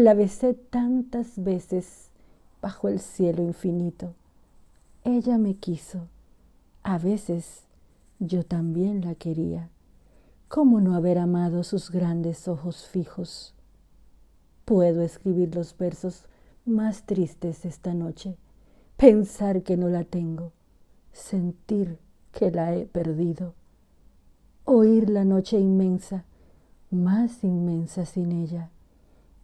La besé tantas veces bajo el cielo infinito. Ella me quiso. A veces yo también la quería. ¿Cómo no haber amado sus grandes ojos fijos? Puedo escribir los versos más tristes esta noche, pensar que no la tengo, sentir que la he perdido, oír la noche inmensa, más inmensa sin ella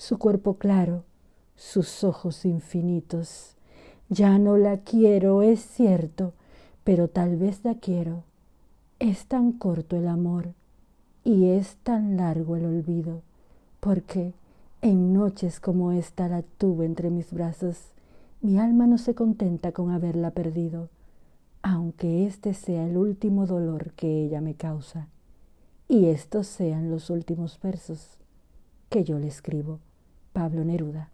su cuerpo claro, sus ojos infinitos. Ya no la quiero, es cierto, pero tal vez la quiero. Es tan corto el amor y es tan largo el olvido, porque en noches como esta la tuve entre mis brazos. Mi alma no se contenta con haberla perdido, aunque este sea el último dolor que ella me causa, y estos sean los últimos versos que yo le escribo. Pablo Neruda.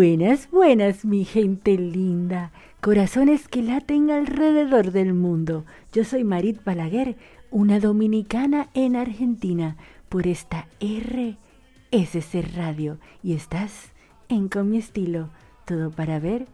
Buenas, buenas, mi gente linda. Corazones que laten alrededor del mundo. Yo soy Marit Balaguer, una dominicana en Argentina, por esta RSC Radio. Y estás en Con mi estilo, todo para ver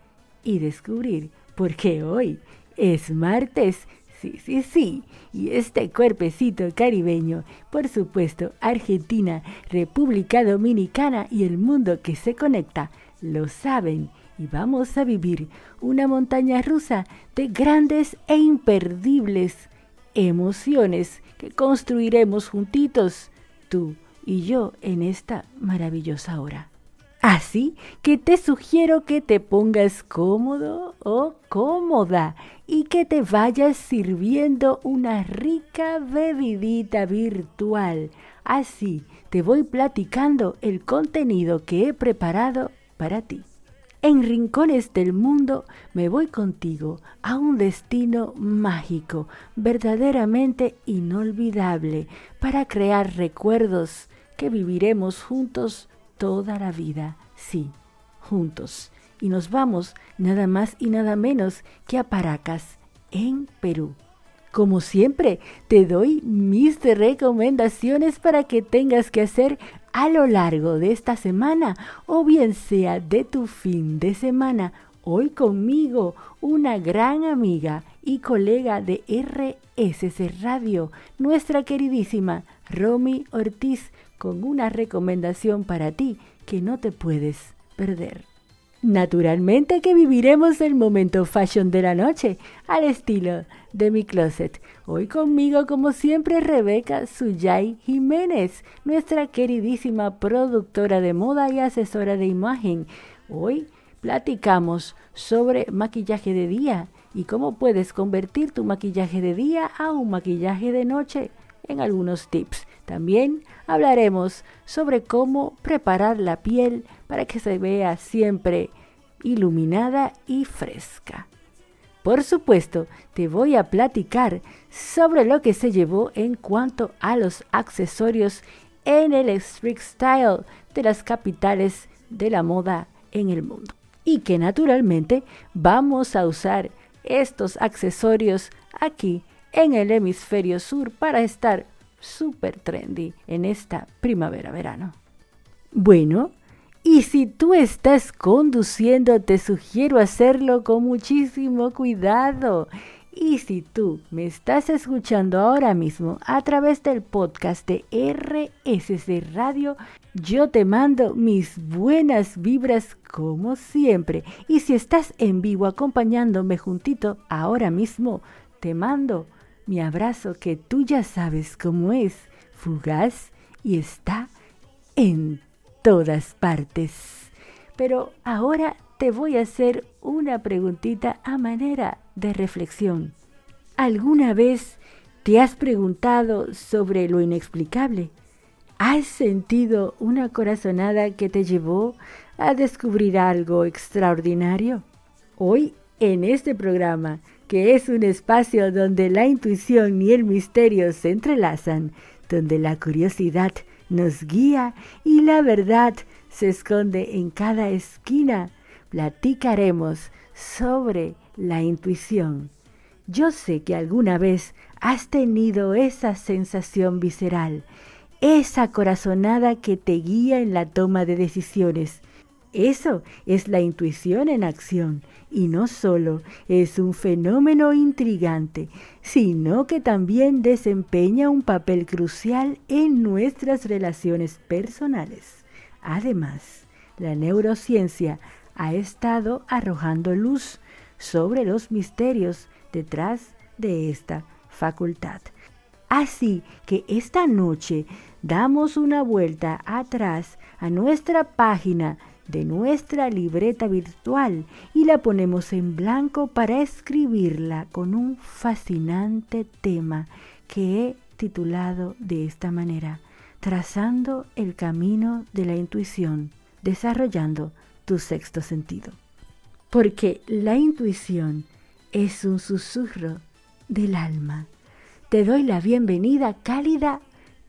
y descubrir, porque hoy es martes. Sí, sí, sí. Y este cuerpecito caribeño, por supuesto, Argentina, República Dominicana y el mundo que se conecta lo saben y vamos a vivir una montaña rusa de grandes e imperdibles emociones que construiremos juntitos, tú y yo, en esta maravillosa hora. Así que te sugiero que te pongas cómodo o cómoda y que te vayas sirviendo una rica bebidita virtual. Así te voy platicando el contenido que he preparado para ti. En rincones del mundo me voy contigo a un destino mágico, verdaderamente inolvidable, para crear recuerdos que viviremos juntos toda la vida. Sí, juntos. Y nos vamos nada más y nada menos que a Paracas, en Perú. Como siempre, te doy mis recomendaciones para que tengas que hacer a lo largo de esta semana o bien sea de tu fin de semana. Hoy conmigo una gran amiga y colega de RSC Radio, nuestra queridísima Romy Ortiz, con una recomendación para ti que no te puedes perder. Naturalmente que viviremos el momento fashion de la noche, al estilo de mi closet. Hoy conmigo, como siempre, Rebeca Suyay Jiménez, nuestra queridísima productora de moda y asesora de imagen. Hoy platicamos sobre maquillaje de día y cómo puedes convertir tu maquillaje de día a un maquillaje de noche en algunos tips. También hablaremos sobre cómo preparar la piel para que se vea siempre iluminada y fresca. Por supuesto, te voy a platicar sobre lo que se llevó en cuanto a los accesorios en el street style de las capitales de la moda en el mundo. Y que naturalmente vamos a usar estos accesorios aquí en el hemisferio sur para estar súper trendy en esta primavera-verano. Bueno, y si tú estás conduciendo, te sugiero hacerlo con muchísimo cuidado. Y si tú me estás escuchando ahora mismo a través del podcast de RSC Radio, yo te mando mis buenas vibras como siempre. Y si estás en vivo acompañándome juntito ahora mismo, te mando mi abrazo que tú ya sabes cómo es, fugaz y está en todas partes. Pero ahora te voy a hacer una preguntita a manera de reflexión. ¿Alguna vez te has preguntado sobre lo inexplicable? ¿Has sentido una corazonada que te llevó a descubrir algo extraordinario? Hoy, en este programa, que es un espacio donde la intuición y el misterio se entrelazan, donde la curiosidad nos guía y la verdad se esconde en cada esquina. Platicaremos sobre la intuición. Yo sé que alguna vez has tenido esa sensación visceral, esa corazonada que te guía en la toma de decisiones. Eso es la intuición en acción y no solo es un fenómeno intrigante, sino que también desempeña un papel crucial en nuestras relaciones personales. Además, la neurociencia ha estado arrojando luz sobre los misterios detrás de esta facultad. Así que esta noche damos una vuelta atrás a nuestra página de nuestra libreta virtual y la ponemos en blanco para escribirla con un fascinante tema que he titulado de esta manera, Trazando el camino de la intuición, desarrollando tu sexto sentido. Porque la intuición es un susurro del alma. Te doy la bienvenida cálida,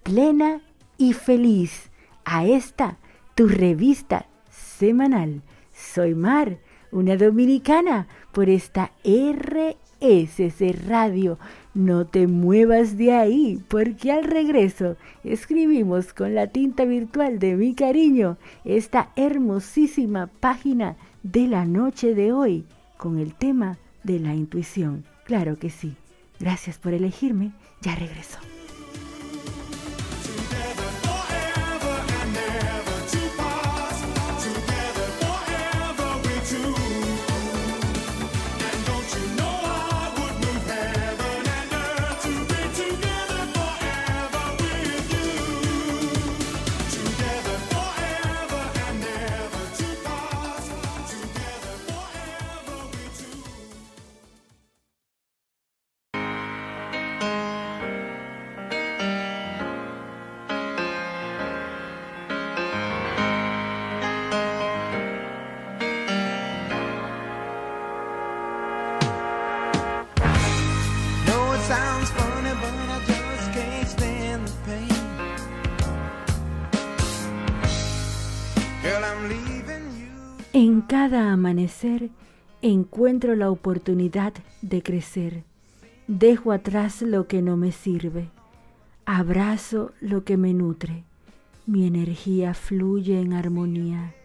plena y feliz a esta, tu revista semanal. Soy Mar, una dominicana, por esta RSC Radio. No te muevas de ahí, porque al regreso escribimos con la tinta virtual de mi cariño esta hermosísima página de la noche de hoy con el tema de la intuición. Claro que sí. Gracias por elegirme. Ya regreso. En cada amanecer encuentro la oportunidad de crecer. Dejo atrás lo que no me sirve. Abrazo lo que me nutre. Mi energía fluye en armonía.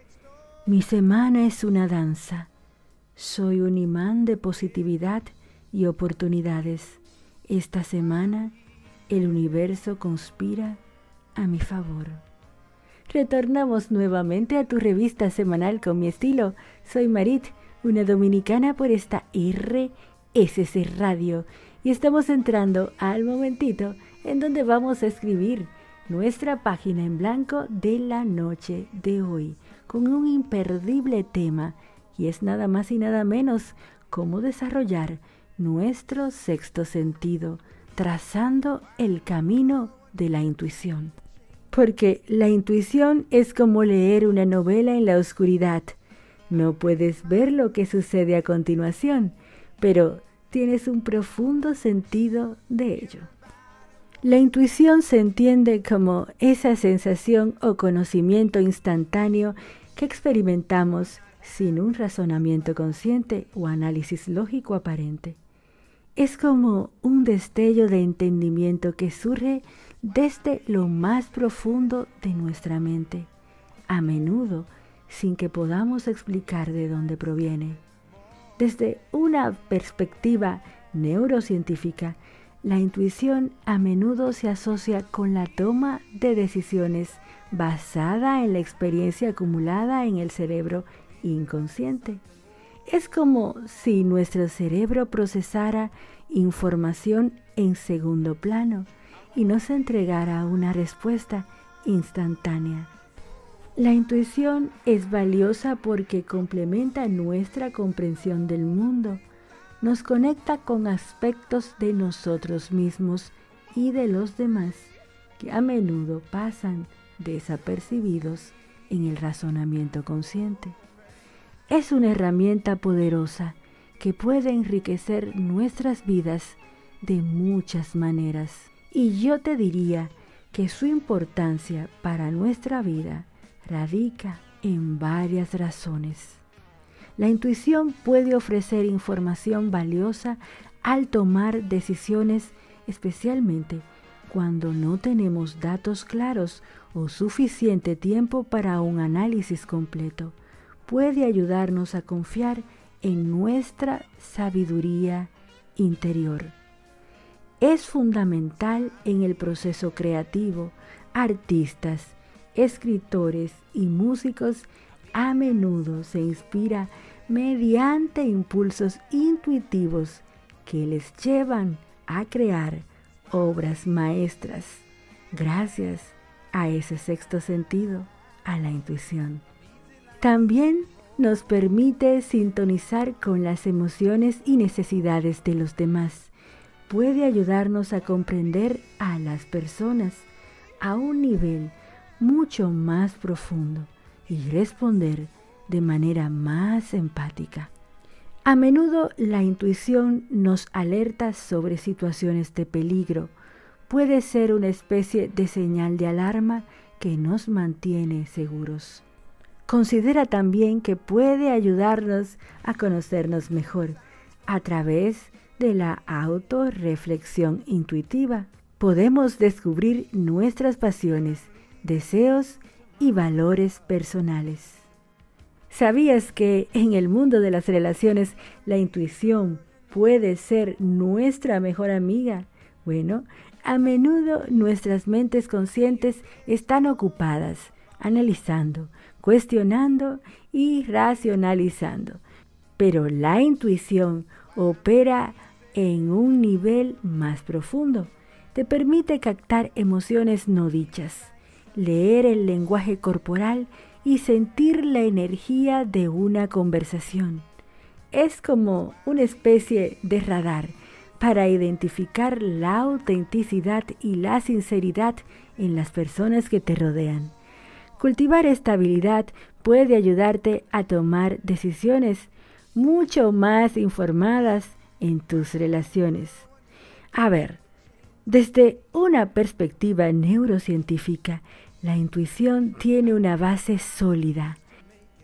Mi semana es una danza. Soy un imán de positividad y oportunidades. Esta semana el universo conspira a mi favor. Retornamos nuevamente a tu revista semanal con mi estilo. Soy Marit, una dominicana por esta RSC Radio y estamos entrando al momentito en donde vamos a escribir nuestra página en blanco de la noche de hoy con un imperdible tema y es nada más y nada menos cómo desarrollar nuestro sexto sentido, trazando el camino de la intuición. Porque la intuición es como leer una novela en la oscuridad. No puedes ver lo que sucede a continuación, pero tienes un profundo sentido de ello. La intuición se entiende como esa sensación o conocimiento instantáneo que experimentamos sin un razonamiento consciente o análisis lógico aparente. Es como un destello de entendimiento que surge desde lo más profundo de nuestra mente, a menudo sin que podamos explicar de dónde proviene. Desde una perspectiva neurocientífica, la intuición a menudo se asocia con la toma de decisiones basada en la experiencia acumulada en el cerebro inconsciente. Es como si nuestro cerebro procesara información en segundo plano y nos entregara una respuesta instantánea. La intuición es valiosa porque complementa nuestra comprensión del mundo, nos conecta con aspectos de nosotros mismos y de los demás que a menudo pasan desapercibidos en el razonamiento consciente. Es una herramienta poderosa que puede enriquecer nuestras vidas de muchas maneras. Y yo te diría que su importancia para nuestra vida radica en varias razones. La intuición puede ofrecer información valiosa al tomar decisiones, especialmente cuando no tenemos datos claros o suficiente tiempo para un análisis completo. Puede ayudarnos a confiar en nuestra sabiduría interior. Es fundamental en el proceso creativo. Artistas, escritores y músicos a menudo se inspira mediante impulsos intuitivos que les llevan a crear obras maestras gracias a ese sexto sentido, a la intuición. También nos permite sintonizar con las emociones y necesidades de los demás. Puede ayudarnos a comprender a las personas a un nivel mucho más profundo y responder de manera más empática. A menudo la intuición nos alerta sobre situaciones de peligro. Puede ser una especie de señal de alarma que nos mantiene seguros. Considera también que puede ayudarnos a conocernos mejor a través de la autorreflexión intuitiva. Podemos descubrir nuestras pasiones, deseos y valores personales. ¿Sabías que en el mundo de las relaciones la intuición puede ser nuestra mejor amiga? Bueno, a menudo nuestras mentes conscientes están ocupadas analizando, cuestionando y racionalizando. Pero la intuición opera en un nivel más profundo. Te permite captar emociones no dichas, leer el lenguaje corporal y sentir la energía de una conversación. Es como una especie de radar para identificar la autenticidad y la sinceridad en las personas que te rodean. Cultivar esta habilidad puede ayudarte a tomar decisiones mucho más informadas en tus relaciones. A ver, desde una perspectiva neurocientífica, la intuición tiene una base sólida.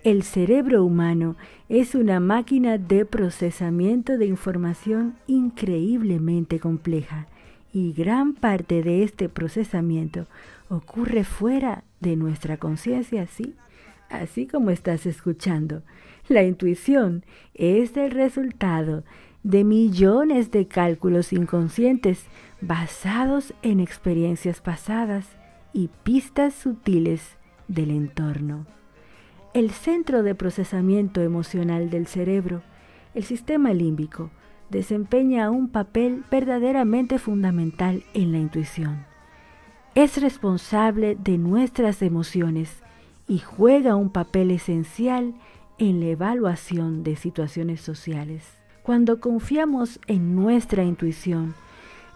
El cerebro humano es una máquina de procesamiento de información increíblemente compleja y gran parte de este procesamiento ocurre fuera de nuestra conciencia, ¿sí? Así como estás escuchando. La intuición es el resultado de millones de cálculos inconscientes basados en experiencias pasadas y pistas sutiles del entorno. El centro de procesamiento emocional del cerebro, el sistema límbico, desempeña un papel verdaderamente fundamental en la intuición. Es responsable de nuestras emociones y juega un papel esencial en la evaluación de situaciones sociales. Cuando confiamos en nuestra intuición,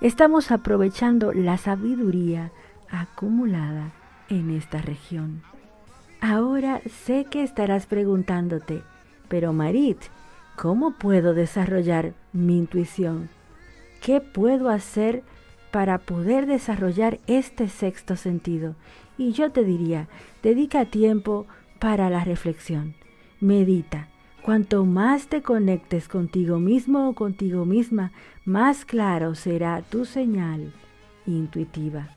estamos aprovechando la sabiduría acumulada en esta región. Ahora sé que estarás preguntándote, pero Marit, ¿cómo puedo desarrollar mi intuición? ¿Qué puedo hacer para poder desarrollar este sexto sentido? Y yo te diría, dedica tiempo para la reflexión. Medita. Cuanto más te conectes contigo mismo o contigo misma, más claro será tu señal intuitiva.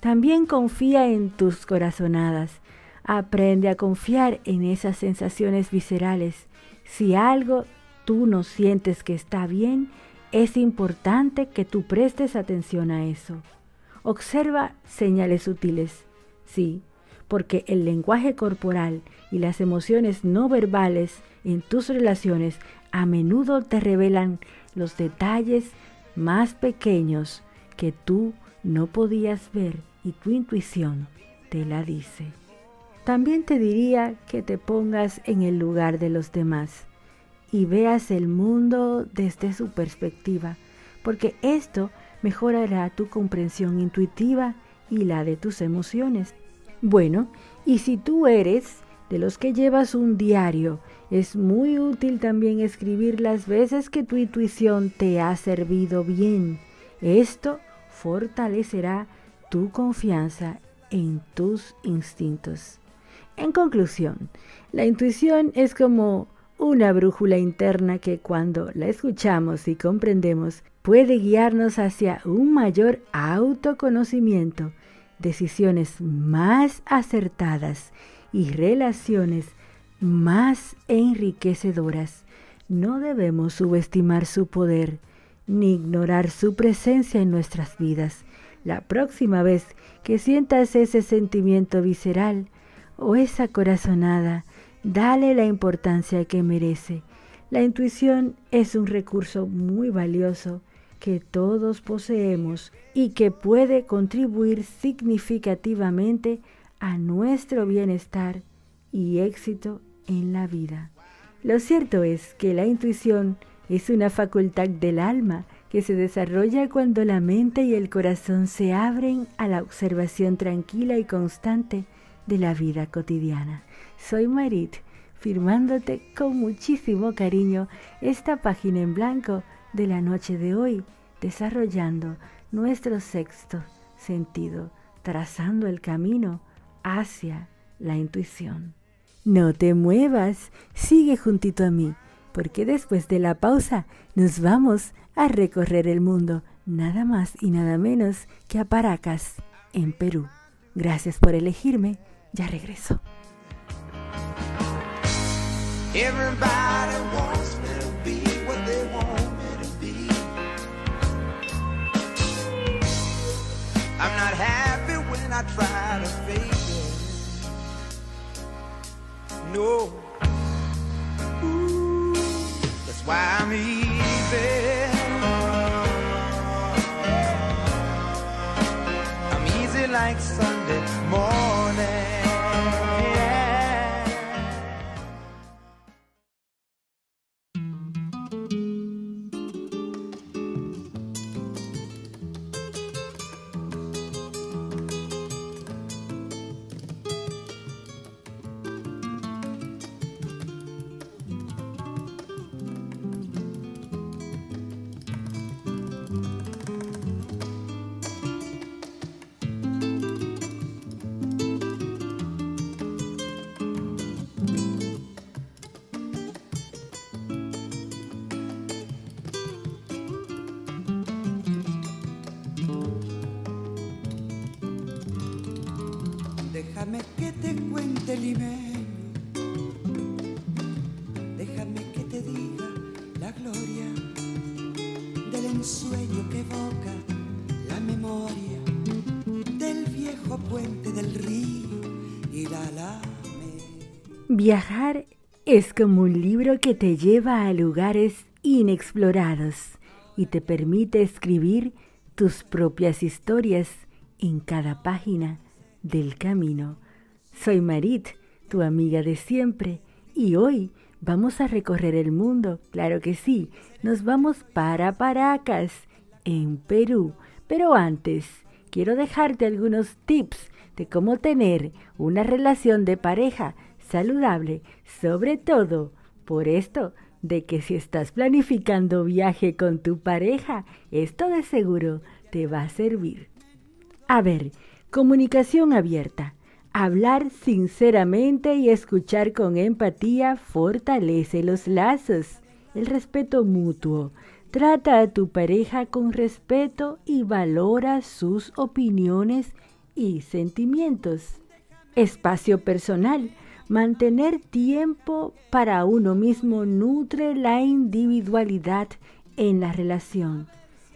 También confía en tus corazonadas. Aprende a confiar en esas sensaciones viscerales. Si algo tú no sientes que está bien, es importante que tú prestes atención a eso. Observa señales sutiles. Sí, porque el lenguaje corporal y las emociones no verbales en tus relaciones a menudo te revelan los detalles más pequeños que tú no podías ver y tu intuición te la dice. También te diría que te pongas en el lugar de los demás y veas el mundo desde su perspectiva, porque esto mejorará tu comprensión intuitiva y la de tus emociones. Bueno, y si tú eres de los que llevas un diario, es muy útil también escribir las veces que tu intuición te ha servido bien. Esto fortalecerá tu confianza en tus instintos. En conclusión, la intuición es como una brújula interna que cuando la escuchamos y comprendemos puede guiarnos hacia un mayor autoconocimiento decisiones más acertadas y relaciones más enriquecedoras. No debemos subestimar su poder ni ignorar su presencia en nuestras vidas. La próxima vez que sientas ese sentimiento visceral o esa corazonada, dale la importancia que merece. La intuición es un recurso muy valioso que todos poseemos y que puede contribuir significativamente a nuestro bienestar y éxito en la vida. Lo cierto es que la intuición es una facultad del alma que se desarrolla cuando la mente y el corazón se abren a la observación tranquila y constante de la vida cotidiana. Soy Marit, firmándote con muchísimo cariño esta página en blanco de la noche de hoy, desarrollando nuestro sexto sentido, trazando el camino hacia la intuición. No te muevas, sigue juntito a mí, porque después de la pausa nos vamos a recorrer el mundo, nada más y nada menos que a Paracas, en Perú. Gracias por elegirme, ya regreso. I'm not happy when I try to fake it. No. Ooh, that's why I'm easy. I'm easy like Sunday morning. Viajar es como un libro que te lleva a lugares inexplorados y te permite escribir tus propias historias en cada página del camino. Soy Marit, tu amiga de siempre, y hoy Vamos a recorrer el mundo, claro que sí. Nos vamos para Paracas, en Perú. Pero antes, quiero dejarte algunos tips de cómo tener una relación de pareja saludable, sobre todo por esto de que si estás planificando viaje con tu pareja, esto de seguro te va a servir. A ver, comunicación abierta. Hablar sinceramente y escuchar con empatía fortalece los lazos. El respeto mutuo. Trata a tu pareja con respeto y valora sus opiniones y sentimientos. Espacio personal. Mantener tiempo para uno mismo nutre la individualidad en la relación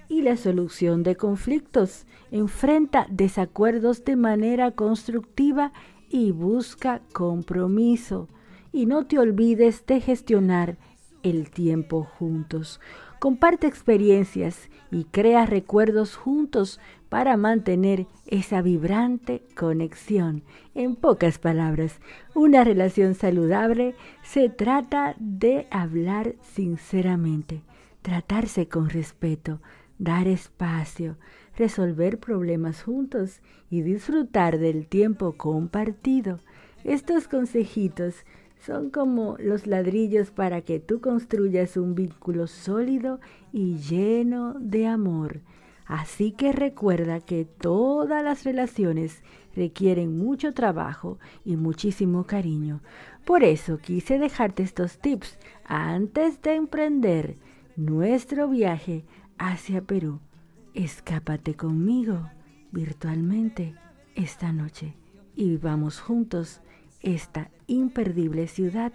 y la solución de conflictos. Enfrenta desacuerdos de manera constructiva y busca compromiso. Y no te olvides de gestionar el tiempo juntos. Comparte experiencias y crea recuerdos juntos para mantener esa vibrante conexión. En pocas palabras, una relación saludable se trata de hablar sinceramente, tratarse con respeto, dar espacio, resolver problemas juntos y disfrutar del tiempo compartido. Estos consejitos son como los ladrillos para que tú construyas un vínculo sólido y lleno de amor. Así que recuerda que todas las relaciones requieren mucho trabajo y muchísimo cariño. Por eso quise dejarte estos tips antes de emprender nuestro viaje hacia Perú. Escápate conmigo virtualmente esta noche y vivamos juntos esta imperdible ciudad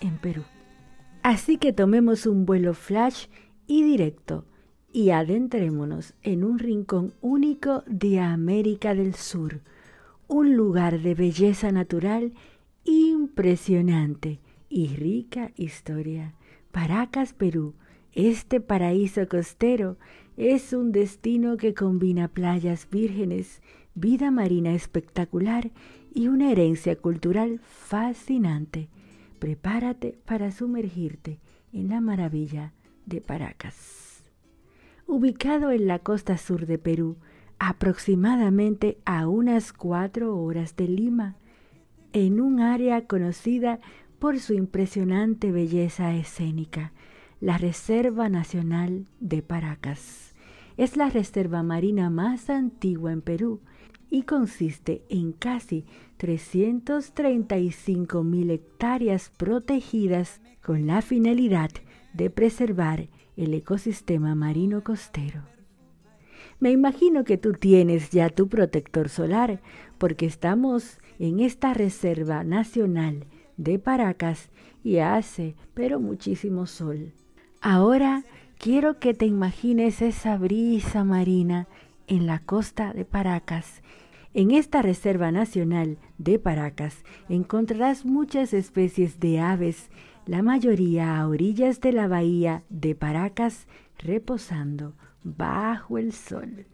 en Perú. Así que tomemos un vuelo flash y directo y adentrémonos en un rincón único de América del Sur, un lugar de belleza natural impresionante y rica historia. Paracas, Perú, este paraíso costero es un destino que combina playas vírgenes, vida marina espectacular y una herencia cultural fascinante. Prepárate para sumergirte en la maravilla de Paracas ubicado en la costa sur de Perú, aproximadamente a unas cuatro horas de Lima, en un área conocida por su impresionante belleza escénica, la Reserva Nacional de Paracas. Es la reserva marina más antigua en Perú y consiste en casi 335 mil hectáreas protegidas con la finalidad de preservar el ecosistema marino costero. Me imagino que tú tienes ya tu protector solar porque estamos en esta reserva nacional de Paracas y hace pero muchísimo sol. Ahora quiero que te imagines esa brisa marina en la costa de Paracas. En esta reserva nacional de Paracas encontrarás muchas especies de aves la mayoría a orillas de la bahía de Paracas reposando bajo el sol.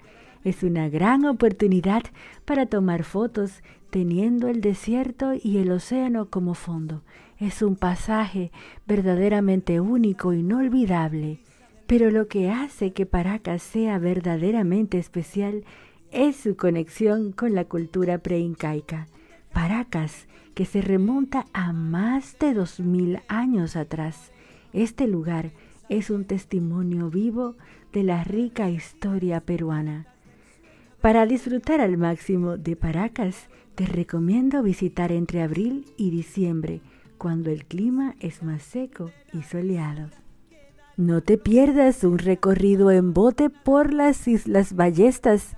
Es una gran oportunidad para tomar fotos teniendo el desierto y el océano como fondo. Es un pasaje verdaderamente único, inolvidable. Pero lo que hace que Paracas sea verdaderamente especial es su conexión con la cultura preincaica. Paracas que se remonta a más de dos mil años atrás. Este lugar es un testimonio vivo de la rica historia peruana. Para disfrutar al máximo de Paracas, te recomiendo visitar entre abril y diciembre, cuando el clima es más seco y soleado. No te pierdas un recorrido en bote por las Islas Ballestas,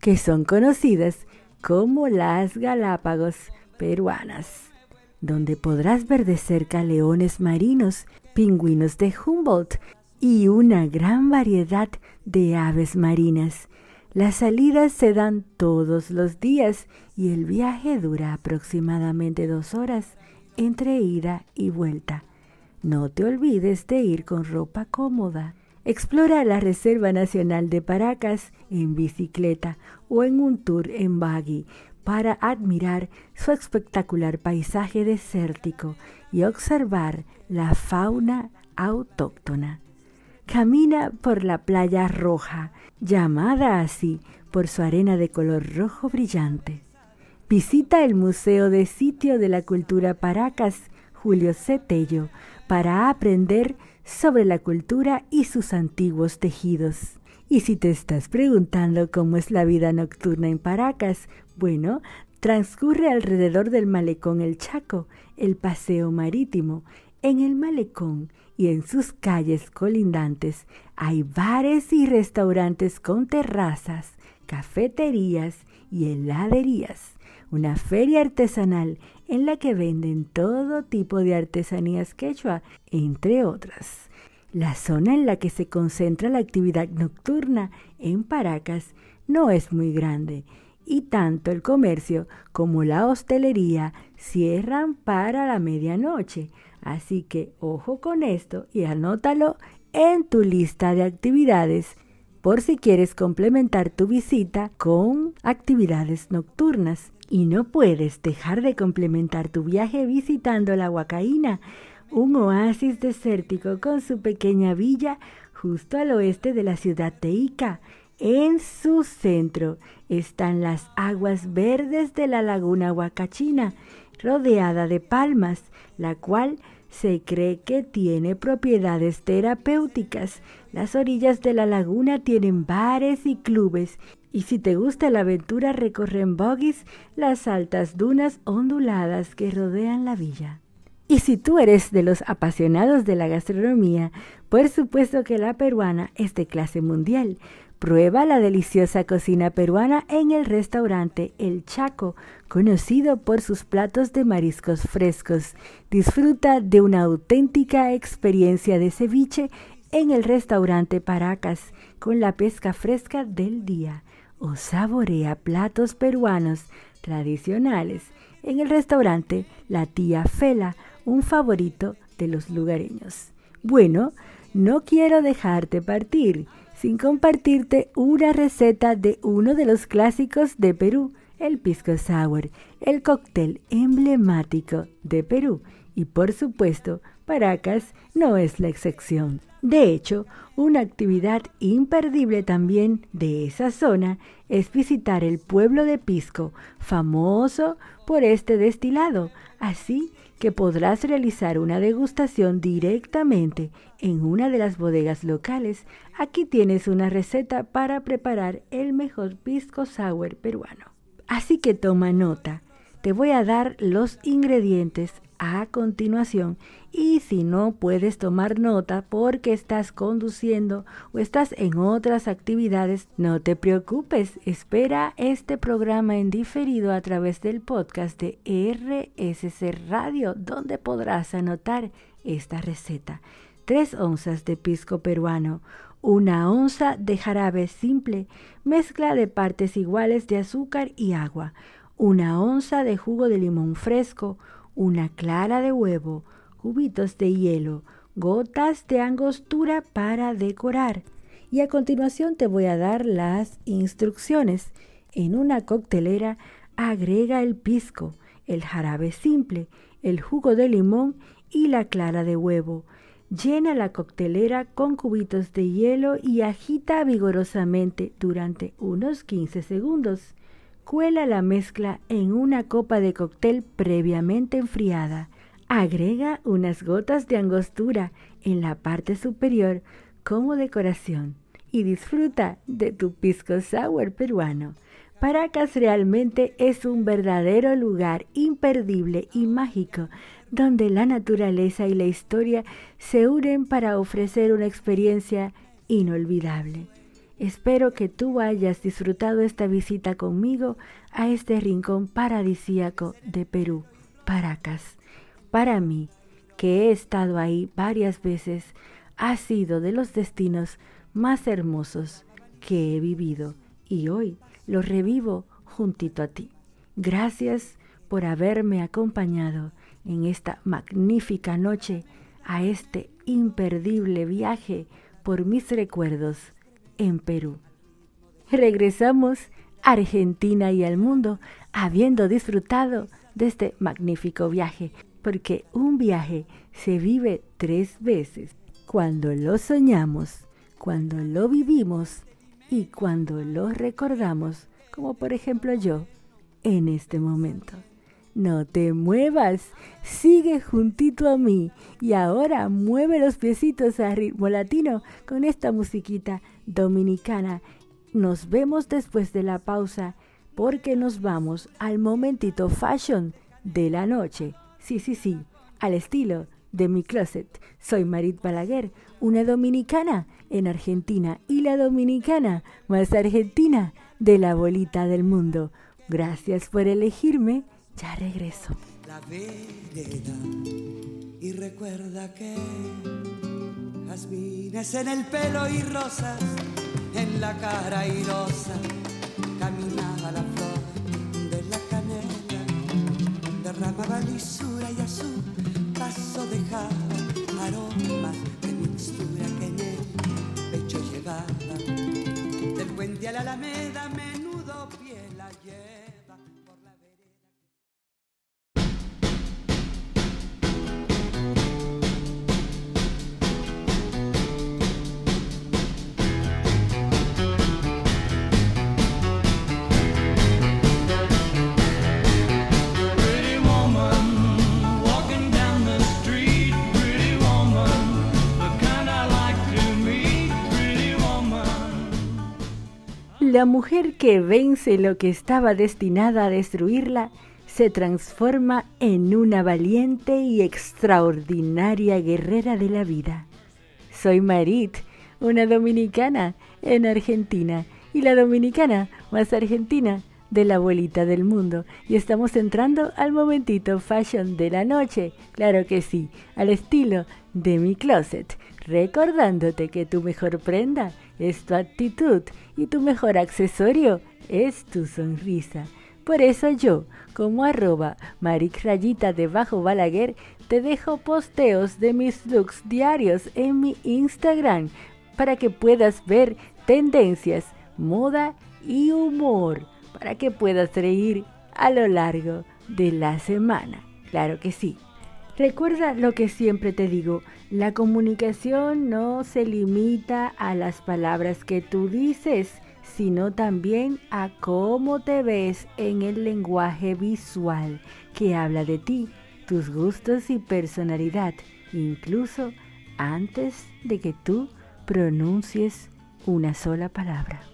que son conocidas como las Galápagos peruanas, donde podrás ver de cerca leones marinos, pingüinos de Humboldt y una gran variedad de aves marinas. Las salidas se dan todos los días y el viaje dura aproximadamente dos horas entre ida y vuelta. No te olvides de ir con ropa cómoda. Explora la Reserva Nacional de Paracas en bicicleta o en un tour en buggy para admirar su espectacular paisaje desértico y observar la fauna autóctona. Camina por la playa roja, llamada así por su arena de color rojo brillante. Visita el Museo de Sitio de la Cultura Paracas Julio Cetello para aprender sobre la cultura y sus antiguos tejidos. Y si te estás preguntando cómo es la vida nocturna en Paracas, bueno, transcurre alrededor del malecón El Chaco, el paseo marítimo. En el malecón y en sus calles colindantes hay bares y restaurantes con terrazas, cafeterías y heladerías, una feria artesanal en la que venden todo tipo de artesanías quechua, entre otras. La zona en la que se concentra la actividad nocturna en Paracas no es muy grande y tanto el comercio como la hostelería cierran para la medianoche. Así que ojo con esto y anótalo en tu lista de actividades por si quieres complementar tu visita con actividades nocturnas. Y no puedes dejar de complementar tu viaje visitando la Huacaína, un oasis desértico con su pequeña villa justo al oeste de la ciudad de Ica. En su centro están las aguas verdes de la laguna Huacachina, rodeada de palmas, la cual se cree que tiene propiedades terapéuticas. Las orillas de la laguna tienen bares y clubes y si te gusta la aventura recorren bogies las altas dunas onduladas que rodean la villa. Y si tú eres de los apasionados de la gastronomía, por supuesto que la peruana es de clase mundial. Prueba la deliciosa cocina peruana en el restaurante El Chaco, conocido por sus platos de mariscos frescos. Disfruta de una auténtica experiencia de ceviche en el restaurante Paracas, con la pesca fresca del día. O saborea platos peruanos tradicionales en el restaurante La Tía Fela, un favorito de los lugareños. Bueno, no quiero dejarte partir sin compartirte una receta de uno de los clásicos de Perú, el pisco sour, el cóctel emblemático de Perú. Y por supuesto, Paracas no es la excepción. De hecho, una actividad imperdible también de esa zona es visitar el pueblo de Pisco, famoso por este destilado, así que podrás realizar una degustación directamente en una de las bodegas locales. Aquí tienes una receta para preparar el mejor pisco sour peruano. Así que toma nota. Te voy a dar los ingredientes a continuación y si no puedes tomar nota porque estás conduciendo o estás en otras actividades, no te preocupes, espera este programa en diferido a través del podcast de RSC Radio donde podrás anotar esta receta. 3 onzas de pisco peruano, una onza de jarabe simple, mezcla de partes iguales de azúcar y agua, una onza de jugo de limón fresco, una clara de huevo, cubitos de hielo, gotas de angostura para decorar. Y a continuación te voy a dar las instrucciones. En una coctelera agrega el pisco, el jarabe simple, el jugo de limón y la clara de huevo. Llena la coctelera con cubitos de hielo y agita vigorosamente durante unos 15 segundos. Cuela la mezcla en una copa de cóctel previamente enfriada. Agrega unas gotas de angostura en la parte superior como decoración y disfruta de tu pisco sour peruano. Paracas realmente es un verdadero lugar imperdible y mágico donde la naturaleza y la historia se unen para ofrecer una experiencia inolvidable. Espero que tú hayas disfrutado esta visita conmigo a este rincón paradisíaco de Perú, Paracas. Para mí, que he estado ahí varias veces, ha sido de los destinos más hermosos que he vivido y hoy lo revivo juntito a ti. Gracias por haberme acompañado en esta magnífica noche a este imperdible viaje por mis recuerdos en Perú. Regresamos Argentina y al mundo, habiendo disfrutado de este magnífico viaje, porque un viaje se vive tres veces, cuando lo soñamos, cuando lo vivimos y cuando lo recordamos, como por ejemplo yo, en este momento. No te muevas, sigue juntito a mí y ahora mueve los piecitos a ritmo latino con esta musiquita dominicana. Nos vemos después de la pausa porque nos vamos al momentito fashion de la noche. Sí, sí, sí, al estilo de mi closet. Soy Marit Balaguer, una dominicana en Argentina y la dominicana más argentina de la bolita del mundo. Gracias por elegirme ya regreso. La y recuerda que en el pelo y rosas en la cara y rosa caminaba la flor de la canela derramaba lisura y a su paso dejaba aromas La mujer que vence lo que estaba destinada a destruirla se transforma en una valiente y extraordinaria guerrera de la vida. Soy Marit, una dominicana en Argentina y la dominicana más argentina de la abuelita del mundo. Y estamos entrando al momentito fashion de la noche, claro que sí, al estilo de mi closet, recordándote que tu mejor prenda es tu actitud y tu mejor accesorio es tu sonrisa. Por eso yo, como arroba maricrayita de bajo Balaguer, te dejo posteos de mis looks diarios en mi Instagram para que puedas ver tendencias, moda y humor, para que puedas reír a lo largo de la semana. Claro que sí. Recuerda lo que siempre te digo, la comunicación no se limita a las palabras que tú dices, sino también a cómo te ves en el lenguaje visual que habla de ti, tus gustos y personalidad, incluso antes de que tú pronuncies una sola palabra.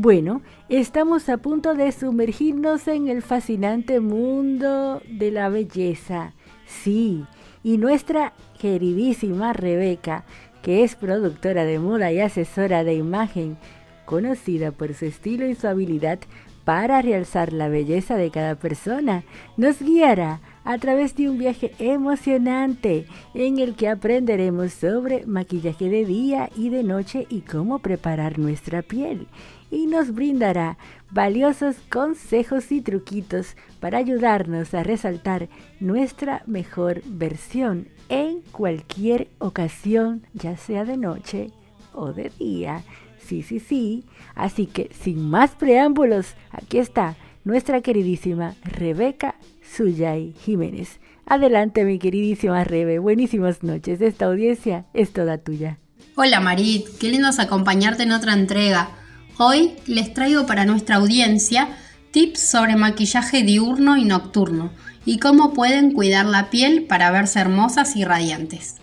Bueno, estamos a punto de sumergirnos en el fascinante mundo de la belleza. Sí, y nuestra queridísima Rebeca, que es productora de moda y asesora de imagen, conocida por su estilo y su habilidad para realzar la belleza de cada persona, nos guiará a través de un viaje emocionante en el que aprenderemos sobre maquillaje de día y de noche y cómo preparar nuestra piel y nos brindará valiosos consejos y truquitos para ayudarnos a resaltar nuestra mejor versión en cualquier ocasión, ya sea de noche o de día. Sí, sí, sí. Así que sin más preámbulos, aquí está nuestra queridísima Rebeca Suyay Jiménez. Adelante, mi queridísima Rebe. Buenísimas noches. Esta audiencia es toda tuya. Hola Marit, qué lindo acompañarte en otra entrega. Hoy les traigo para nuestra audiencia tips sobre maquillaje diurno y nocturno y cómo pueden cuidar la piel para verse hermosas y radiantes.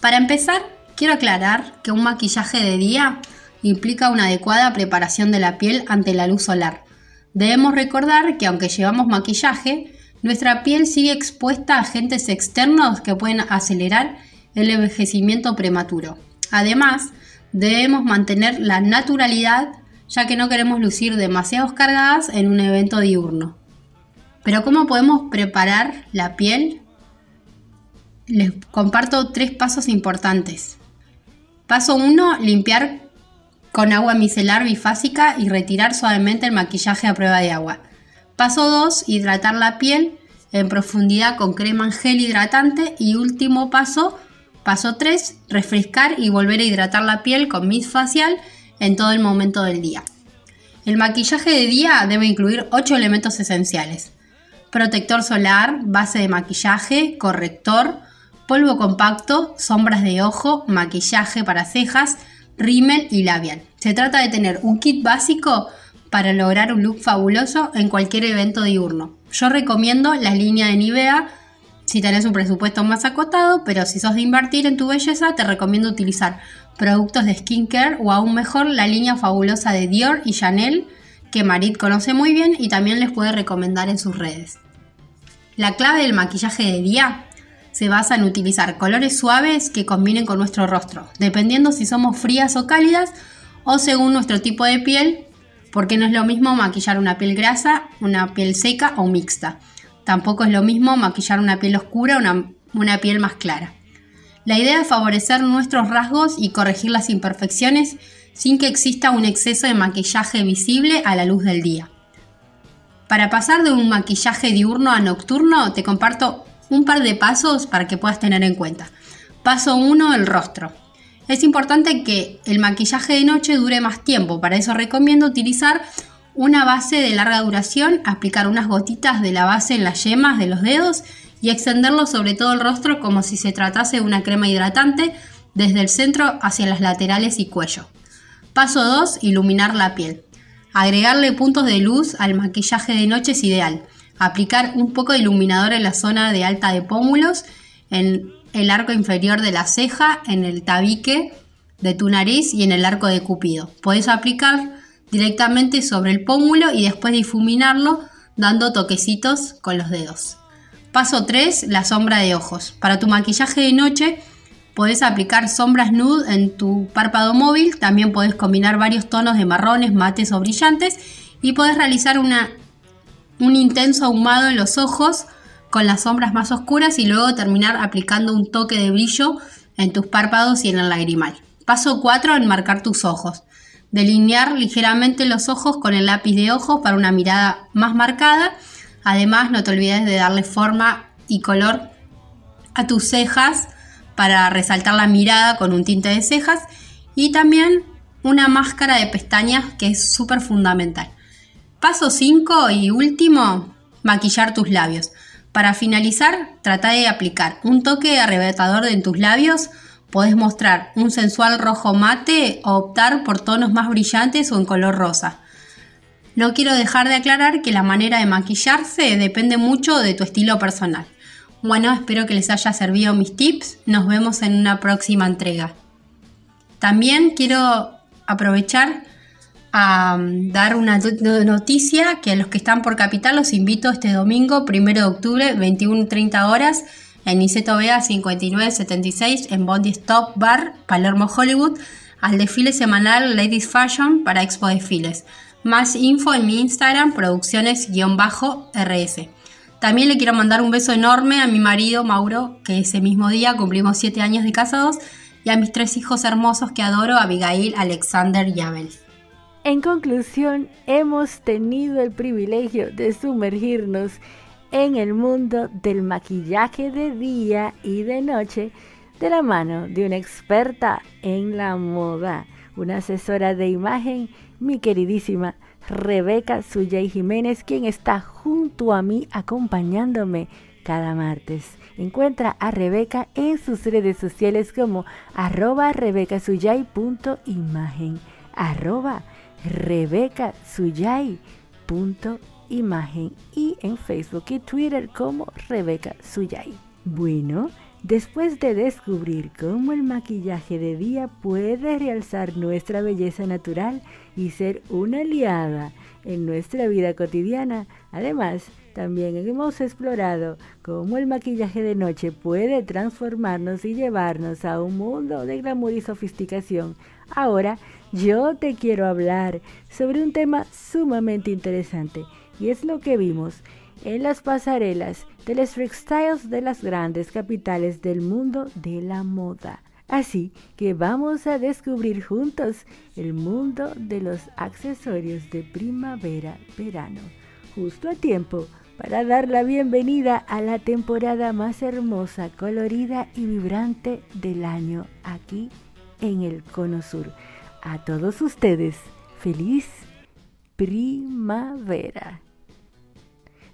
Para empezar, quiero aclarar que un maquillaje de día implica una adecuada preparación de la piel ante la luz solar. Debemos recordar que aunque llevamos maquillaje, nuestra piel sigue expuesta a agentes externos que pueden acelerar el envejecimiento prematuro. Además, debemos mantener la naturalidad ya que no queremos lucir demasiado cargadas en un evento diurno. Pero ¿cómo podemos preparar la piel? Les comparto tres pasos importantes. Paso 1, limpiar con agua micelar bifásica y retirar suavemente el maquillaje a prueba de agua. Paso 2, hidratar la piel en profundidad con crema en gel hidratante. Y último paso, paso 3, refrescar y volver a hidratar la piel con mist facial en todo el momento del día. El maquillaje de día debe incluir 8 elementos esenciales. Protector solar, base de maquillaje, corrector, polvo compacto, sombras de ojo, maquillaje para cejas, rímel y labial. Se trata de tener un kit básico para lograr un look fabuloso en cualquier evento diurno. Yo recomiendo la línea de Nivea si tenés un presupuesto más acotado, pero si sos de invertir en tu belleza, te recomiendo utilizar productos de skincare o aún mejor la línea fabulosa de Dior y Chanel que Marit conoce muy bien y también les puede recomendar en sus redes. La clave del maquillaje de día se basa en utilizar colores suaves que combinen con nuestro rostro, dependiendo si somos frías o cálidas o según nuestro tipo de piel, porque no es lo mismo maquillar una piel grasa, una piel seca o mixta. Tampoco es lo mismo maquillar una piel oscura o una, una piel más clara. La idea es favorecer nuestros rasgos y corregir las imperfecciones sin que exista un exceso de maquillaje visible a la luz del día. Para pasar de un maquillaje diurno a nocturno, te comparto un par de pasos para que puedas tener en cuenta. Paso 1, el rostro. Es importante que el maquillaje de noche dure más tiempo, para eso recomiendo utilizar una base de larga duración, aplicar unas gotitas de la base en las yemas de los dedos y extenderlo sobre todo el rostro como si se tratase de una crema hidratante desde el centro hacia las laterales y cuello. Paso 2. Iluminar la piel. Agregarle puntos de luz al maquillaje de noche es ideal. Aplicar un poco de iluminador en la zona de alta de pómulos, en el arco inferior de la ceja, en el tabique de tu nariz y en el arco de cupido. Puedes aplicar directamente sobre el pómulo y después difuminarlo dando toquecitos con los dedos. Paso 3. La sombra de ojos. Para tu maquillaje de noche podés aplicar sombras nude en tu párpado móvil, también podés combinar varios tonos de marrones, mates o brillantes y podés realizar una un intenso ahumado en los ojos con las sombras más oscuras y luego terminar aplicando un toque de brillo en tus párpados y en el lagrimal. Paso 4. Enmarcar tus ojos. Delinear ligeramente los ojos con el lápiz de ojos para una mirada más marcada. Además, no te olvides de darle forma y color a tus cejas para resaltar la mirada con un tinte de cejas. Y también una máscara de pestañas que es súper fundamental. Paso 5 y último, maquillar tus labios. Para finalizar, trata de aplicar un toque arrebatador en tus labios. Podés mostrar un sensual rojo mate o optar por tonos más brillantes o en color rosa. No quiero dejar de aclarar que la manera de maquillarse depende mucho de tu estilo personal. Bueno, espero que les haya servido mis tips. Nos vemos en una próxima entrega. También quiero aprovechar a mm, dar una noticia que a los que están por Capital los invito este domingo, 1 de octubre, 21.30 horas, en Niceto Vea 5976 en Bondi Stop Bar, Palermo, Hollywood, al desfile semanal Ladies Fashion para Expo Desfiles. Más info en mi Instagram, producciones-rs. También le quiero mandar un beso enorme a mi marido Mauro, que ese mismo día cumplimos 7 años de casados, y a mis tres hijos hermosos que adoro, Abigail, Alexander y Abel. En conclusión, hemos tenido el privilegio de sumergirnos en el mundo del maquillaje de día y de noche de la mano de una experta en la moda, una asesora de imagen, mi queridísima Rebeca Suyay Jiménez, quien está junto a mí acompañándome cada martes. Encuentra a Rebeca en sus redes sociales como arroba rebecasuyay.imagen, arroba Rebeca Suyay. Imagen y en Facebook y Twitter como Rebeca Suyay. Bueno, después de descubrir cómo el maquillaje de día puede realzar nuestra belleza natural y ser una aliada en nuestra vida cotidiana, además, también hemos explorado cómo el maquillaje de noche puede transformarnos y llevarnos a un mundo de glamour y sofisticación. Ahora yo te quiero hablar sobre un tema sumamente interesante y es lo que vimos en las pasarelas de los styles de las grandes capitales del mundo de la moda. Así que vamos a descubrir juntos el mundo de los accesorios de primavera-verano, justo a tiempo para dar la bienvenida a la temporada más hermosa, colorida y vibrante del año aquí en el Cono Sur. A todos ustedes, feliz primavera.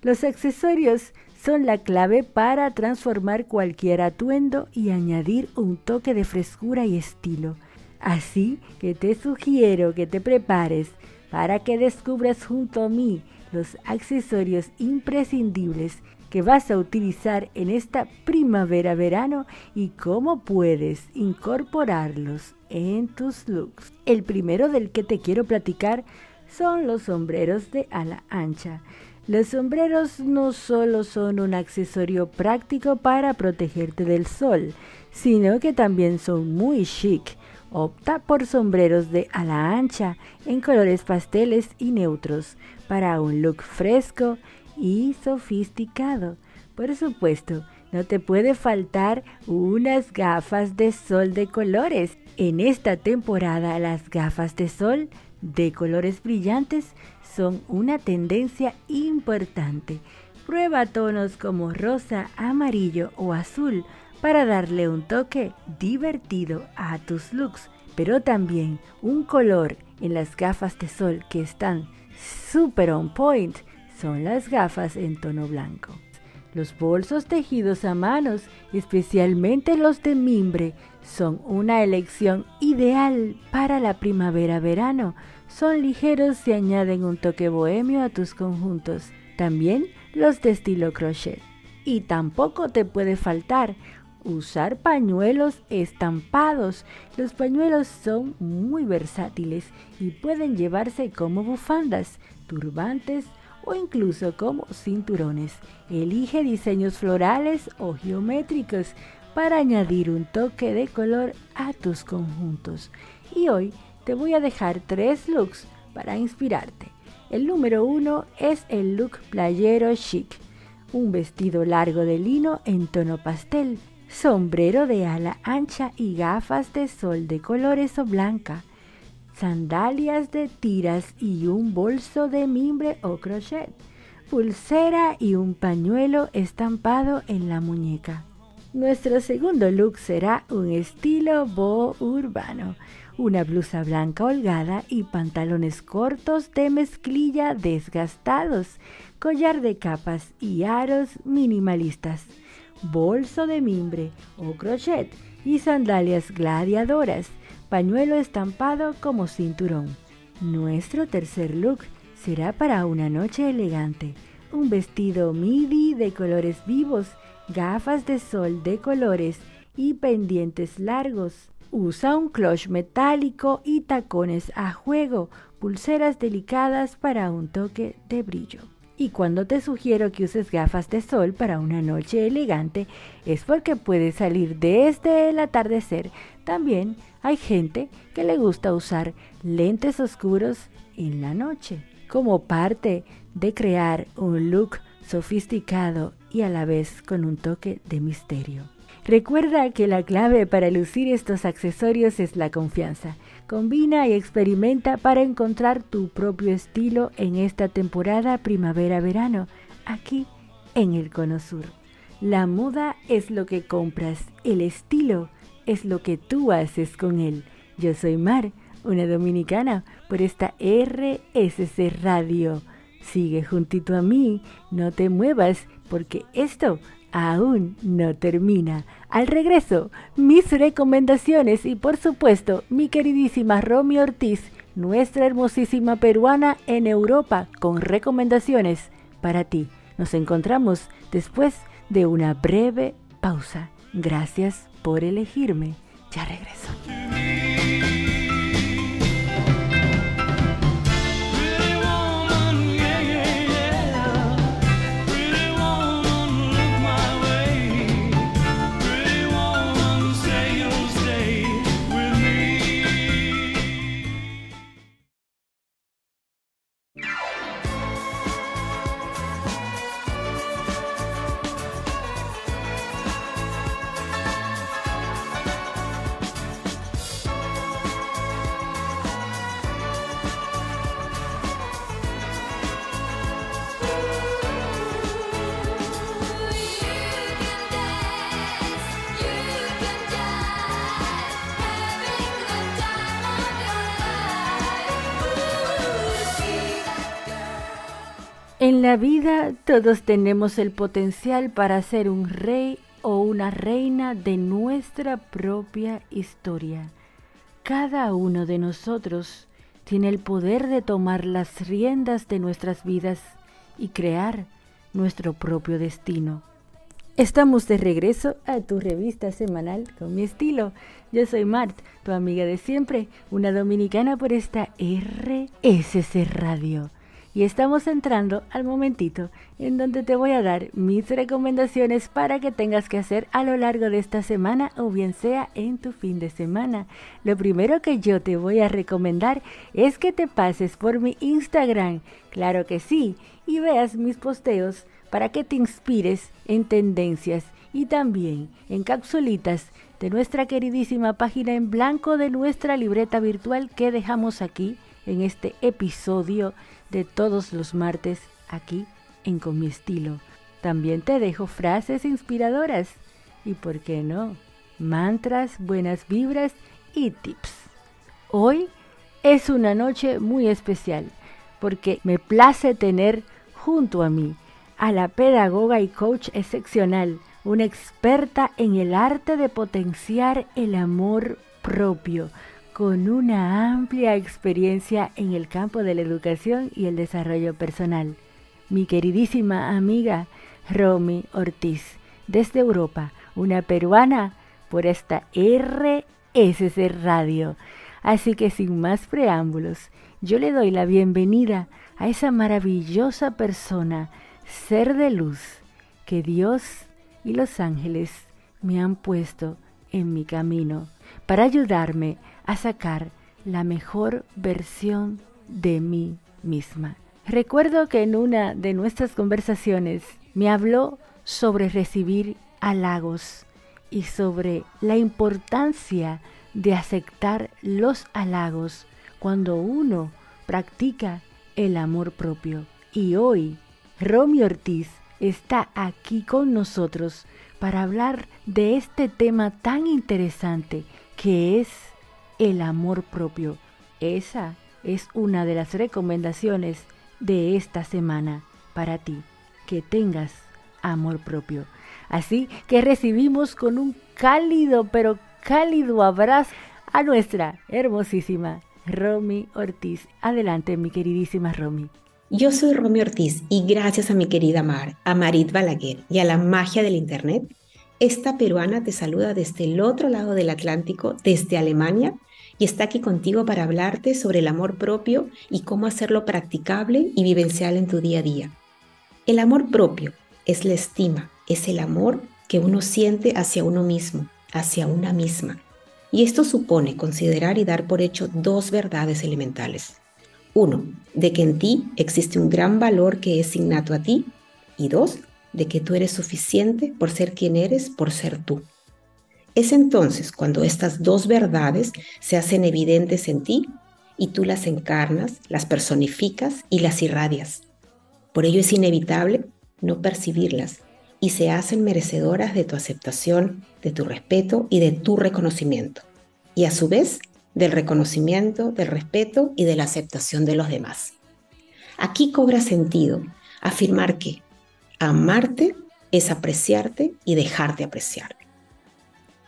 Los accesorios son la clave para transformar cualquier atuendo y añadir un toque de frescura y estilo. Así que te sugiero que te prepares para que descubras junto a mí los accesorios imprescindibles que vas a utilizar en esta primavera-verano y cómo puedes incorporarlos en tus looks. El primero del que te quiero platicar son los sombreros de ala ancha. Los sombreros no solo son un accesorio práctico para protegerte del sol, sino que también son muy chic. Opta por sombreros de ala ancha en colores pasteles y neutros para un look fresco y sofisticado. Por supuesto, no te puede faltar unas gafas de sol de colores. En esta temporada las gafas de sol de colores brillantes son una tendencia importante. Prueba tonos como rosa, amarillo o azul para darle un toque divertido a tus looks, pero también un color en las gafas de sol que están super on point son las gafas en tono blanco. Los bolsos tejidos a manos, especialmente los de mimbre, son una elección ideal para la primavera-verano son ligeros y añaden un toque bohemio a tus conjuntos. También los de estilo crochet. Y tampoco te puede faltar usar pañuelos estampados. Los pañuelos son muy versátiles y pueden llevarse como bufandas, turbantes o incluso como cinturones. Elige diseños florales o geométricos para añadir un toque de color a tus conjuntos. Y hoy te voy a dejar tres looks para inspirarte. El número uno es el look playero chic. Un vestido largo de lino en tono pastel, sombrero de ala ancha y gafas de sol de colores o blanca, sandalias de tiras y un bolso de mimbre o crochet, pulsera y un pañuelo estampado en la muñeca. Nuestro segundo look será un estilo bo urbano una blusa blanca holgada y pantalones cortos de mezclilla desgastados, collar de capas y aros minimalistas, bolso de mimbre o crochet y sandalias gladiadoras, pañuelo estampado como cinturón. Nuestro tercer look será para una noche elegante, un vestido midi de colores vivos, gafas de sol de colores y pendientes largos. Usa un cloche metálico y tacones a juego, pulseras delicadas para un toque de brillo. Y cuando te sugiero que uses gafas de sol para una noche elegante, es porque puedes salir desde el atardecer. También hay gente que le gusta usar lentes oscuros en la noche, como parte de crear un look sofisticado y a la vez con un toque de misterio. Recuerda que la clave para lucir estos accesorios es la confianza. Combina y experimenta para encontrar tu propio estilo en esta temporada primavera-verano, aquí en el Cono Sur. La moda es lo que compras, el estilo es lo que tú haces con él. Yo soy Mar, una dominicana, por esta RSC Radio. Sigue juntito a mí, no te muevas, porque esto aún no termina. Al regreso, mis recomendaciones y por supuesto mi queridísima Romy Ortiz, nuestra hermosísima peruana en Europa, con recomendaciones para ti. Nos encontramos después de una breve pausa. Gracias por elegirme. Ya regreso. En la vida todos tenemos el potencial para ser un rey o una reina de nuestra propia historia. Cada uno de nosotros tiene el poder de tomar las riendas de nuestras vidas y crear nuestro propio destino. Estamos de regreso a tu revista semanal con mi estilo. Yo soy Mart, tu amiga de siempre, una dominicana por esta RSC Radio estamos entrando al momentito en donde te voy a dar mis recomendaciones para que tengas que hacer a lo largo de esta semana o bien sea en tu fin de semana. Lo primero que yo te voy a recomendar es que te pases por mi Instagram, claro que sí, y veas mis posteos para que te inspires en tendencias y también en capsulitas de nuestra queridísima página en blanco de nuestra libreta virtual que dejamos aquí en este episodio de todos los martes aquí en Con mi estilo. También te dejo frases inspiradoras y, ¿por qué no? Mantras, buenas vibras y tips. Hoy es una noche muy especial porque me place tener junto a mí a la pedagoga y coach excepcional, una experta en el arte de potenciar el amor propio, con una amplia experiencia en el campo de la educación y el desarrollo personal. Mi queridísima amiga Romy Ortiz, desde Europa, una peruana por esta RSC Radio. Así que sin más preámbulos, yo le doy la bienvenida a esa maravillosa persona, ser de luz, que Dios y los ángeles me han puesto en mi camino para ayudarme a sacar la mejor versión de mí misma. Recuerdo que en una de nuestras conversaciones me habló sobre recibir halagos y sobre la importancia de aceptar los halagos cuando uno practica el amor propio. Y hoy, Romy Ortiz está aquí con nosotros para hablar de este tema tan interesante que es el amor propio. Esa es una de las recomendaciones de esta semana para ti, que tengas amor propio. Así que recibimos con un cálido, pero cálido abrazo a nuestra hermosísima Romy Ortiz. Adelante, mi queridísima Romy. Yo soy Romy Ortiz y gracias a mi querida Mar, a Marit Balaguer y a la magia del Internet, esta peruana te saluda desde el otro lado del Atlántico, desde Alemania, y está aquí contigo para hablarte sobre el amor propio y cómo hacerlo practicable y vivencial en tu día a día. El amor propio es la estima, es el amor que uno siente hacia uno mismo, hacia una misma. Y esto supone considerar y dar por hecho dos verdades elementales. Uno, de que en ti existe un gran valor que es innato a ti. Y dos, de que tú eres suficiente por ser quien eres, por ser tú. Es entonces cuando estas dos verdades se hacen evidentes en ti y tú las encarnas, las personificas y las irradias. Por ello es inevitable no percibirlas y se hacen merecedoras de tu aceptación, de tu respeto y de tu reconocimiento. Y a su vez, del reconocimiento, del respeto y de la aceptación de los demás. Aquí cobra sentido afirmar que Amarte es apreciarte y dejarte apreciar.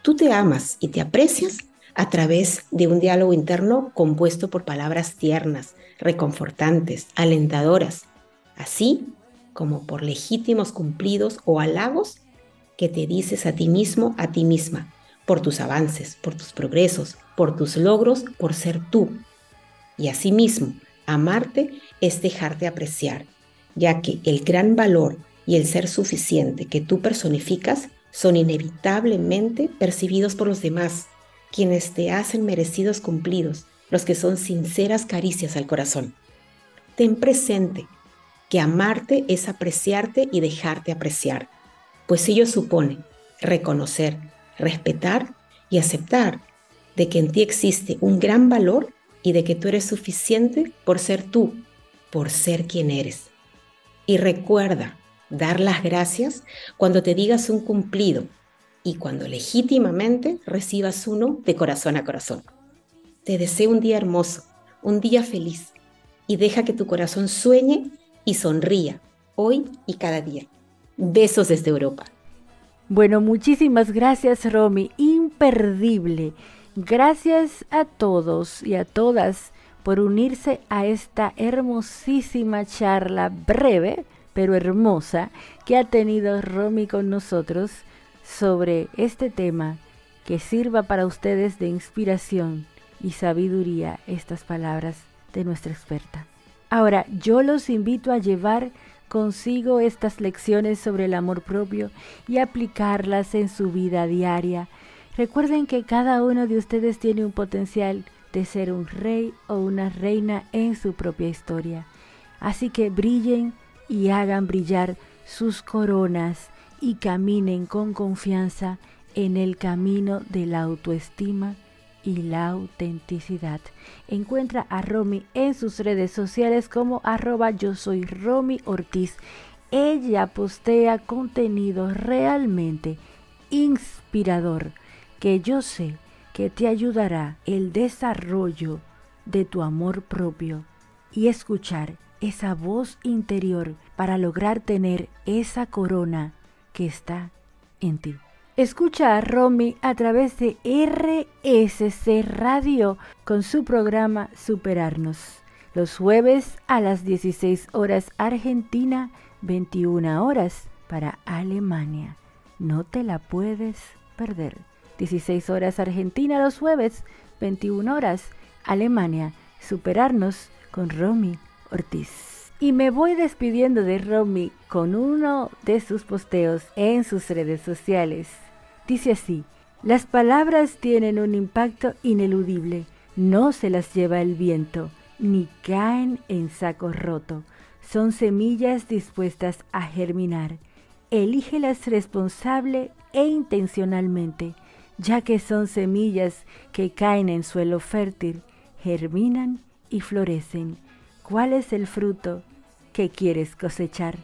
Tú te amas y te aprecias a través de un diálogo interno compuesto por palabras tiernas, reconfortantes, alentadoras, así como por legítimos cumplidos o halagos que te dices a ti mismo, a ti misma, por tus avances, por tus progresos, por tus logros, por ser tú. Y asimismo, amarte es dejarte apreciar, ya que el gran valor y el ser suficiente que tú personificas son inevitablemente percibidos por los demás, quienes te hacen merecidos cumplidos, los que son sinceras caricias al corazón. Ten presente que amarte es apreciarte y dejarte apreciar, pues ello supone reconocer, respetar y aceptar de que en ti existe un gran valor y de que tú eres suficiente por ser tú, por ser quien eres. Y recuerda dar las gracias cuando te digas un cumplido y cuando legítimamente recibas uno de corazón a corazón. Te deseo un día hermoso, un día feliz y deja que tu corazón sueñe y sonría hoy y cada día. Besos desde Europa. Bueno, muchísimas gracias Romy, imperdible. Gracias a todos y a todas por unirse a esta hermosísima charla breve, pero hermosa, que ha tenido Romy con nosotros sobre este tema que sirva para ustedes de inspiración y sabiduría estas palabras de nuestra experta. Ahora, yo los invito a llevar consigo estas lecciones sobre el amor propio y aplicarlas en su vida diaria. Recuerden que cada uno de ustedes tiene un potencial de ser un rey o una reina en su propia historia. Así que brillen y hagan brillar sus coronas y caminen con confianza en el camino de la autoestima y la autenticidad. Encuentra a Romy en sus redes sociales como arroba yo soy Romy Ortiz. Ella postea contenido realmente inspirador que yo sé que te ayudará el desarrollo de tu amor propio y escuchar esa voz interior para lograr tener esa corona que está en ti. Escucha a Romy a través de RSC Radio con su programa Superarnos. Los jueves a las 16 horas Argentina, 21 horas para Alemania. No te la puedes perder. 16 horas Argentina los jueves, 21 horas Alemania. Superarnos con Romy Ortiz. Y me voy despidiendo de Romy con uno de sus posteos en sus redes sociales. Dice así, las palabras tienen un impacto ineludible, no se las lleva el viento, ni caen en saco roto. Son semillas dispuestas a germinar. Elígelas responsable e intencionalmente ya que son semillas que caen en suelo fértil, germinan y florecen. ¿Cuál es el fruto que quieres cosechar?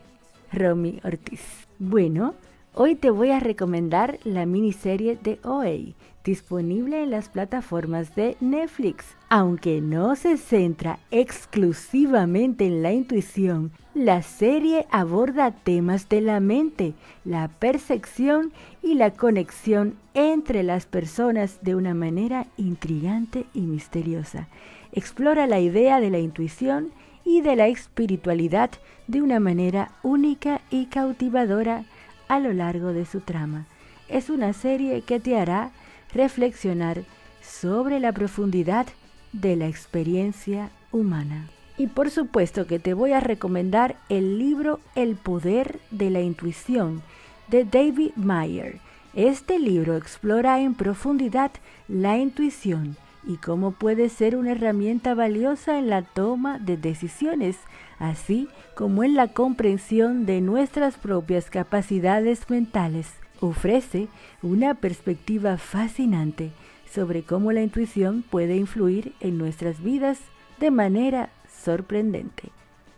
Romy Ortiz. Bueno, hoy te voy a recomendar la miniserie de OA, disponible en las plataformas de Netflix. Aunque no se centra exclusivamente en la intuición, la serie aborda temas de la mente, la percepción y la conexión entre las personas de una manera intrigante y misteriosa. Explora la idea de la intuición y de la espiritualidad de una manera única y cautivadora a lo largo de su trama. Es una serie que te hará reflexionar sobre la profundidad de la experiencia humana. Y por supuesto que te voy a recomendar el libro El poder de la intuición de David Mayer. Este libro explora en profundidad la intuición y cómo puede ser una herramienta valiosa en la toma de decisiones, así como en la comprensión de nuestras propias capacidades mentales. Ofrece una perspectiva fascinante sobre cómo la intuición puede influir en nuestras vidas de manera sorprendente.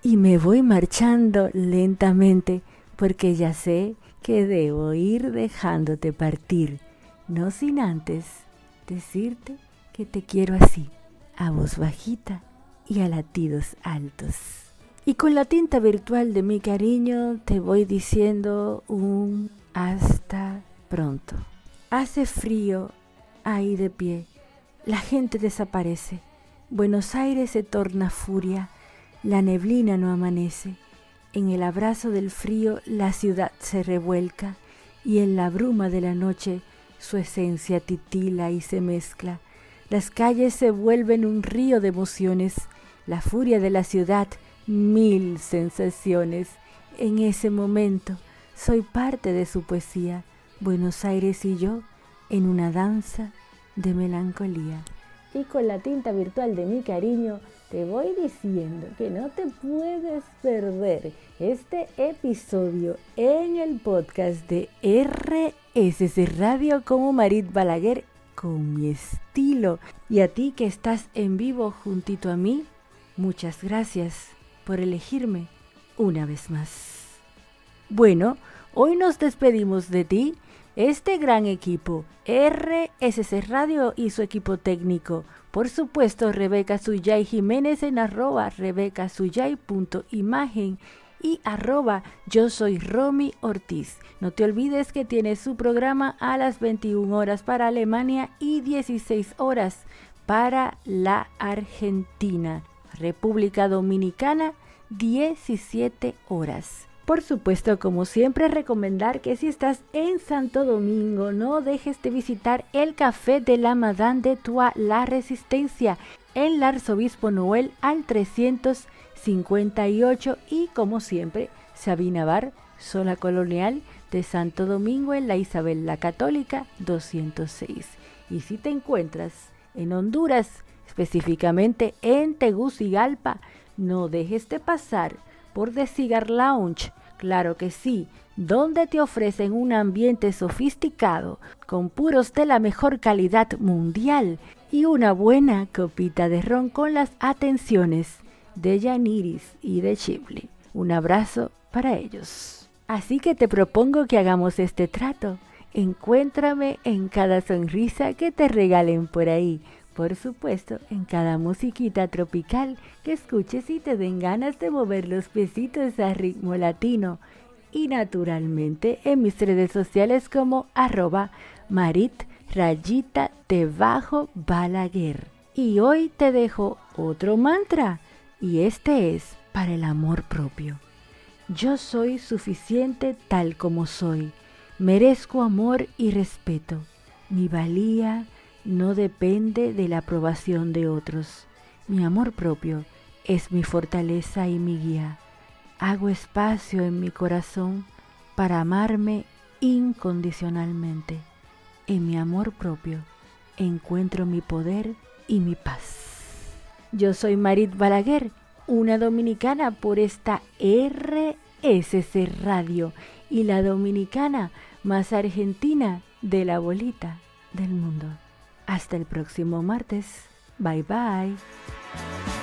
Y me voy marchando lentamente porque ya sé que debo ir dejándote partir, no sin antes decirte que te quiero así, a voz bajita y a latidos altos. Y con la tinta virtual de mi cariño te voy diciendo un hasta pronto. Hace frío ahí de pie, la gente desaparece Buenos Aires se torna furia, la neblina no amanece, en el abrazo del frío la ciudad se revuelca y en la bruma de la noche su esencia titila y se mezcla. Las calles se vuelven un río de emociones, la furia de la ciudad, mil sensaciones. En ese momento soy parte de su poesía, Buenos Aires y yo, en una danza de melancolía y con la tinta virtual de mi cariño te voy diciendo que no te puedes perder este episodio en el podcast de RSC Radio como Marit Balaguer con mi estilo. Y a ti que estás en vivo juntito a mí, muchas gracias por elegirme una vez más. Bueno, hoy nos despedimos de ti este gran equipo, RSC Radio y su equipo técnico, Por supuesto, Rebeca Suyay Jiménez en arroba rebecasuyay.imagen y arroba yo soy Romy Ortiz. No te olvides que tiene su programa a las 21 horas para Alemania y 16 horas para la Argentina. República Dominicana, 17 horas. Por supuesto, como siempre, recomendar que si estás en Santo Domingo, no dejes de visitar el Café de la Madame de Tua La Resistencia en el Arzobispo Noel al 358 y como siempre, Sabina Bar, zona colonial de Santo Domingo en la Isabel la Católica 206. Y si te encuentras en Honduras, específicamente en Tegucigalpa, no dejes de pasar por The Cigar Lounge Claro que sí, donde te ofrecen un ambiente sofisticado, con puros de la mejor calidad mundial y una buena copita de ron con las atenciones de Yaniris y de Chipley. Un abrazo para ellos. Así que te propongo que hagamos este trato. Encuéntrame en cada sonrisa que te regalen por ahí por supuesto, en cada musiquita tropical que escuches y te den ganas de mover los piecitos a ritmo latino. Y naturalmente en mis redes sociales como arroba marit rayita debajo balaguer. Y hoy te dejo otro mantra y este es para el amor propio. Yo soy suficiente tal como soy. Merezco amor y respeto. Mi valía, no depende de la aprobación de otros. Mi amor propio es mi fortaleza y mi guía. Hago espacio en mi corazón para amarme incondicionalmente. En mi amor propio encuentro mi poder y mi paz. Yo soy Marit Balaguer, una dominicana por esta RSC Radio y la dominicana más argentina de la bolita del mundo. Hasta el próximo martes. Bye bye.